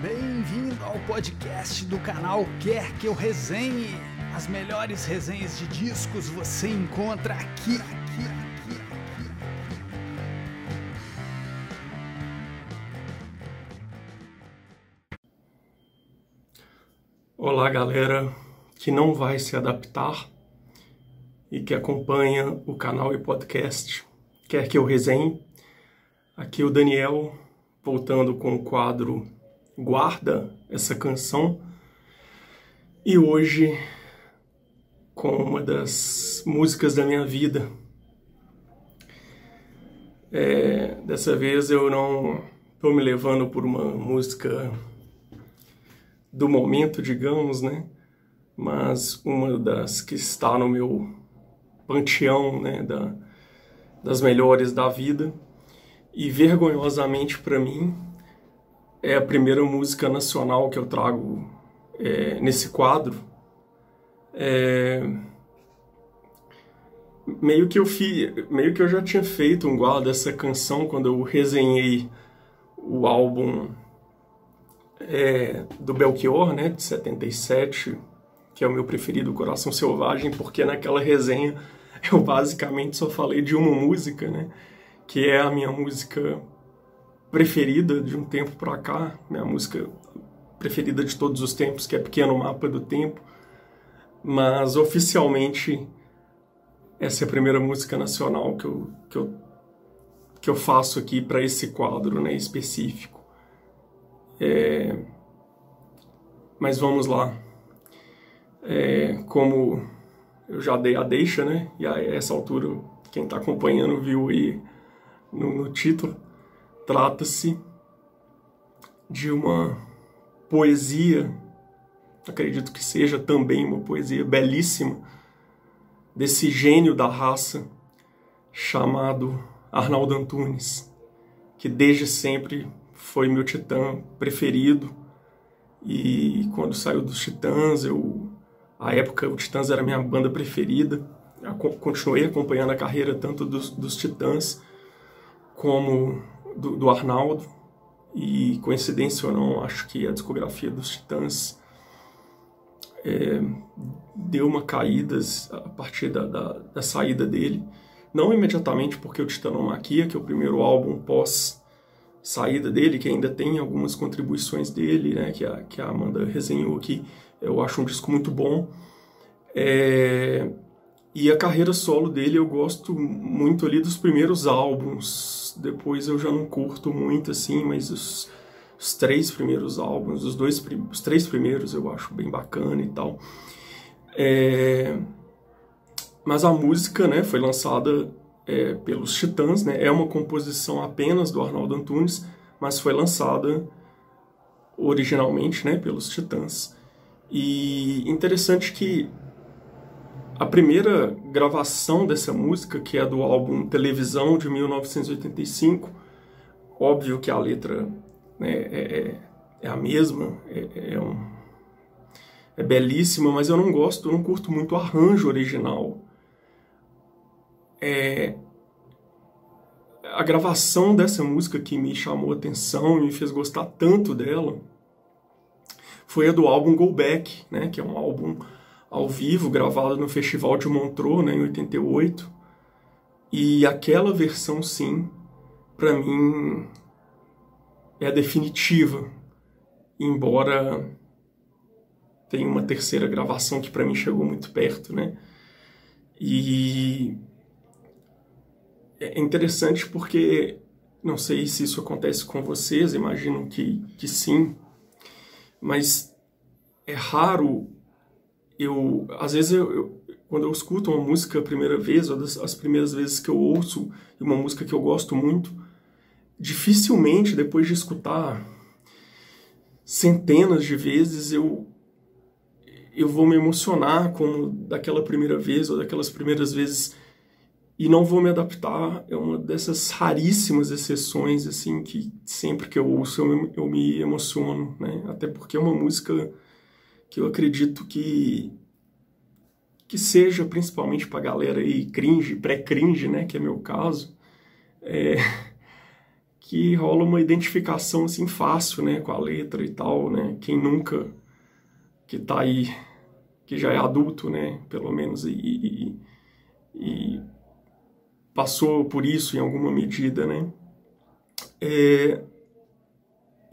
Bem-vindo ao podcast do canal Quer Que Eu Resenhe. As melhores resenhas de discos você encontra aqui, aqui, aqui, aqui. Olá, galera que não vai se adaptar e que acompanha o canal e podcast Quer Que Eu Resenhe. Aqui o Daniel, voltando com o quadro Guarda essa canção. E hoje com uma das músicas da minha vida. É, dessa vez eu não estou me levando por uma música do momento, digamos, né? Mas uma das que está no meu panteão, né? Da, das melhores da vida. E vergonhosamente para mim é a primeira música nacional que eu trago é, nesse quadro. É, meio que eu fiz, meio que eu já tinha feito um guarda dessa canção quando eu resenhei o álbum é, do Belchior, né, de 77, que é o meu preferido, Coração Selvagem, porque naquela resenha eu basicamente só falei de uma música, né, que é a minha música preferida de um tempo para cá, minha música preferida de todos os tempos, que é Pequeno Mapa do Tempo mas oficialmente essa é a primeira música nacional que eu, que eu, que eu faço aqui para esse quadro né, específico. É... Mas vamos lá. É, como eu já dei a deixa, né? E a essa altura, quem está acompanhando viu aí no, no título, trata-se de uma poesia acredito que seja também uma poesia belíssima desse gênio da raça chamado Arnaldo Antunes, que desde sempre foi meu titã preferido. E quando saiu dos Titãs, eu a época o Titãs era minha banda preferida. Eu continuei acompanhando a carreira tanto dos, dos Titãs como do, do Arnaldo. E coincidência ou não, acho que a discografia dos Titãs é, deu uma caída a partir da, da, da, saída dele. Não imediatamente porque o Titanomaquia, que é o primeiro álbum pós saída dele, que ainda tem algumas contribuições dele, né, que, a, que a Amanda resenhou aqui, eu acho um disco muito bom. É, e a carreira solo dele eu gosto muito ali dos primeiros álbuns, depois eu já não curto muito assim, mas os os três primeiros álbuns, os dois os três primeiros eu acho bem bacana e tal. É, mas a música, né, foi lançada é, pelos Titãs, né, é uma composição apenas do Arnaldo Antunes, mas foi lançada originalmente, né, pelos Titãs. E interessante que a primeira gravação dessa música, que é do álbum Televisão de 1985, óbvio que a letra né, é, é, é a mesma, é, é, um, é belíssima, mas eu não gosto, eu não curto muito o arranjo original. É, a gravação dessa música que me chamou a atenção e me fez gostar tanto dela foi a do álbum Go Back, né, que é um álbum ao vivo gravado no Festival de Montreux, né, em 88. E aquela versão, sim, para mim é a definitiva, embora tenha uma terceira gravação que para mim chegou muito perto, né? E é interessante porque não sei se isso acontece com vocês, imagino que, que sim, mas é raro eu, às vezes eu, eu quando eu escuto uma música a primeira vez, ou das, as primeiras vezes que eu ouço uma música que eu gosto muito, dificilmente depois de escutar centenas de vezes eu eu vou me emocionar como daquela primeira vez ou daquelas primeiras vezes e não vou me adaptar. É uma dessas raríssimas exceções assim que sempre que eu ouço eu, eu me emociono né? Até porque é uma música que eu acredito que que seja principalmente para galera aí cringe pré cringe né que é meu caso é que rola uma identificação assim fácil, né, com a letra e tal, né? Quem nunca que tá aí, que já é adulto, né, pelo menos e, e, e passou por isso em alguma medida, né? É,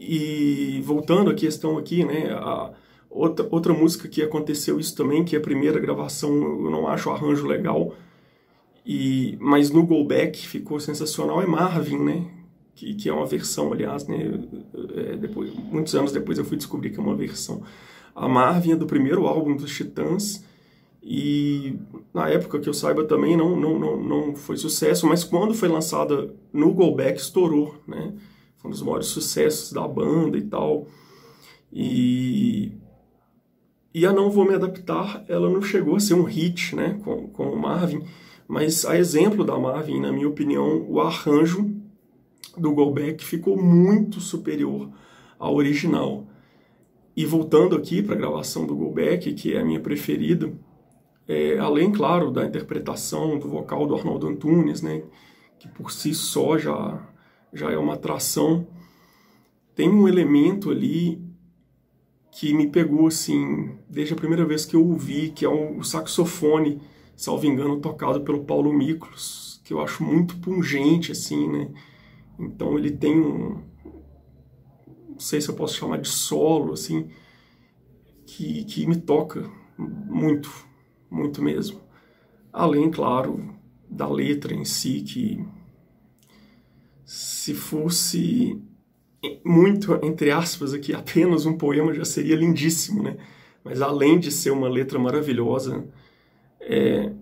e voltando à questão aqui, né, a, outra, outra música que aconteceu isso também, que é a primeira gravação, eu não acho o arranjo legal, e, mas no Go Back ficou sensacional, é Marvin, né, que, que é uma versão, aliás, né, é, depois, muitos anos depois eu fui descobrir que é uma versão. A Marvin é do primeiro álbum dos Titãs, e na época que eu saiba também não, não, não, não foi sucesso, mas quando foi lançada no Go Back estourou, né? Foi um dos maiores sucessos da banda e tal. E, e a Não Vou Me Adaptar, ela não chegou a ser um hit, né? Com, com o Marvin, mas a exemplo da Marvin, na minha opinião, o arranjo do Go Back ficou muito superior ao original. E voltando aqui para a gravação do Go Back, que é a minha preferida, é, além, claro, da interpretação do vocal do Arnaldo Antunes, né, que por si só já, já é uma atração, tem um elemento ali que me pegou assim, desde a primeira vez que eu ouvi, que é o saxofone, salvo engano, tocado pelo Paulo Miklos, que eu acho muito pungente, assim, né? Então ele tem um, não sei se eu posso chamar de solo, assim, que, que me toca muito, muito mesmo. Além, claro, da letra em si, que se fosse muito, entre aspas, aqui, apenas um poema já seria lindíssimo, né? Mas além de ser uma letra maravilhosa, é,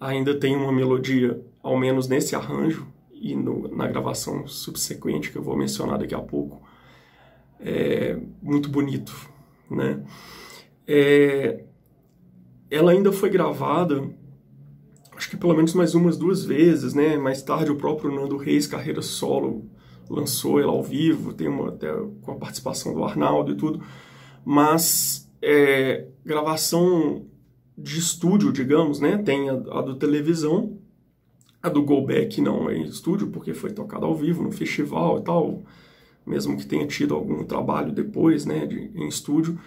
ainda tem uma melodia, ao menos nesse arranjo e no, na gravação subsequente que eu vou mencionar daqui a pouco, é muito bonito, né? É, ela ainda foi gravada, acho que pelo menos mais umas duas vezes, né? Mais tarde o próprio Nando Reis, carreira solo, lançou ela ao vivo, tem uma até com a participação do Arnaldo e tudo, mas é, gravação de estúdio, digamos, né? Tem a, a, do televisão, a do Go Back não é em estúdio porque foi tocada ao vivo no festival e tal, mesmo que tenha tido algum trabalho depois, né, de, em estúdio.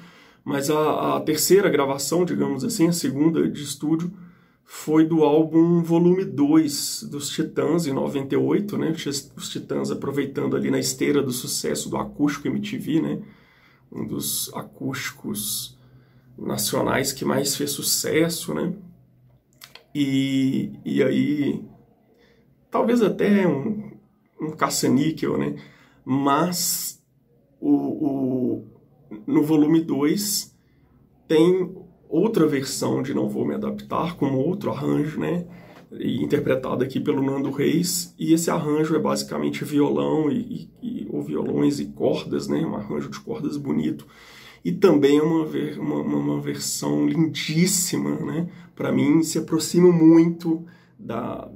Mas a, a, terceira gravação, digamos assim, a segunda de estúdio, foi do álbum Volume 2 dos Titãs, em 98, né? Os Titãs aproveitando ali na esteira do sucesso do acústico MTV, né? Um dos acústicos nacionais que mais fez sucesso, né? E, e aí, talvez até um, um caça-níquel, né? Mas o, o no volume 2 tem outra versão de Não Vou Me Adaptar, com outro arranjo, né? Interpretado aqui pelo Nando Reis, e esse arranjo é basicamente violão e, e, ou violões e cordas, né? Um arranjo de cordas bonito. E também é uma, uma, uma versão lindíssima, né? Para mim, se aproxima muito da,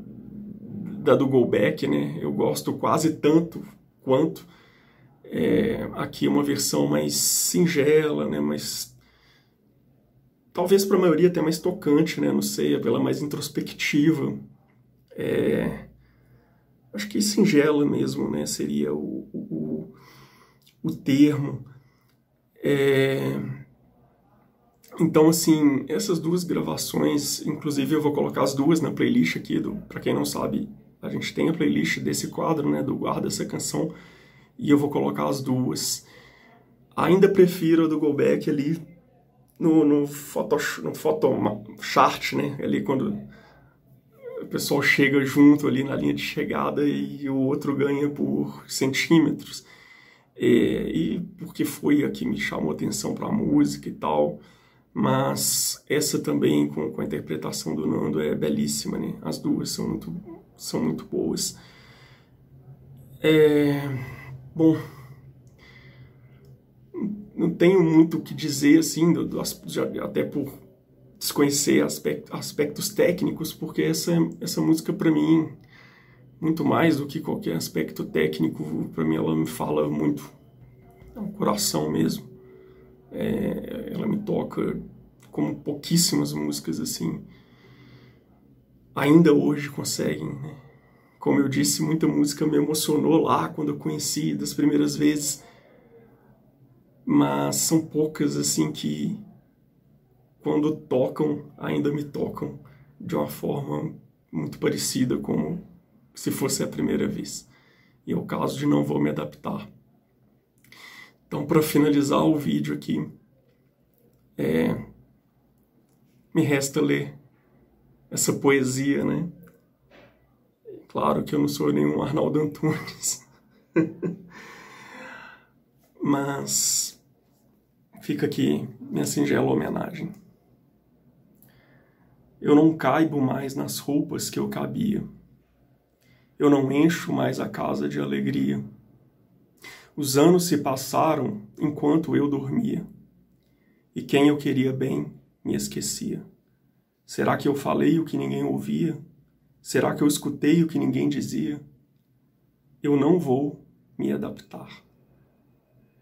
da do Go Back, né? Eu gosto quase tanto quanto, é, aqui uma versão mais singela, né, mais talvez para a maioria até mais tocante, né, não sei, pela mais introspectiva. É, acho que singela mesmo, né, seria o, o, o termo. É, então, assim, essas duas gravações, inclusive eu vou colocar as duas na playlist aqui, para quem não sabe, a gente tem a playlist desse quadro, né, do Guarda Essa Canção, e eu vou colocar as duas. Ainda prefiro a do Go Back ali no, no, photo, no photo chart, né? Ali quando o pessoal chega junto ali na linha de chegada e o outro ganha por centímetros. É, e porque foi a que me chamou atenção para a música e tal. Mas essa também, com, com a interpretação do Nando, é belíssima, né? As duas são muito, são muito boas. É Bom, não tenho muito o que dizer, assim, do, do, até por desconhecer aspecto, aspectos técnicos, porque essa, essa música, para mim, muito mais do que qualquer aspecto técnico, para mim ela me fala muito é um coração mesmo. É, ela me toca como pouquíssimas músicas, assim, ainda hoje conseguem, né? Como eu disse, muita música me emocionou lá quando eu conheci das primeiras vezes, mas são poucas assim que quando tocam ainda me tocam de uma forma muito parecida como se fosse a primeira vez. E é o caso de Não Vou Me Adaptar. Então, para finalizar o vídeo aqui, é, me resta ler essa poesia, né? Claro que eu não sou nenhum Arnaldo Antunes. Mas fica aqui minha singela homenagem. Eu não caibo mais nas roupas que eu cabia. Eu não encho mais a casa de alegria. Os anos se passaram enquanto eu dormia. E quem eu queria bem me esquecia. Será que eu falei o que ninguém ouvia? Será que eu escutei o que ninguém dizia? Eu não vou me adaptar.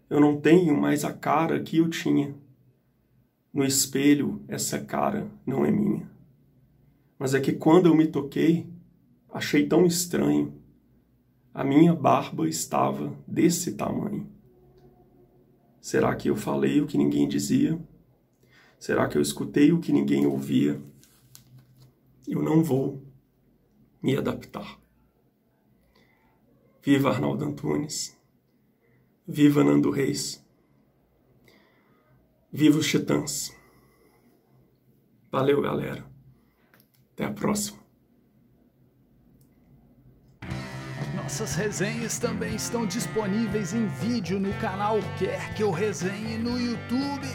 Eu não tenho mais a cara que eu tinha. No espelho, essa cara não é minha. Mas é que quando eu me toquei, achei tão estranho. A minha barba estava desse tamanho. Será que eu falei o que ninguém dizia? Será que eu escutei o que ninguém ouvia? Eu não vou me adaptar. Viva Arnaldo Antunes. Viva Nando Reis. Viva os Titãs. Valeu, galera. Até a próxima. Nossas resenhas também estão disponíveis em vídeo no canal Quer Que Eu Resenhe no YouTube.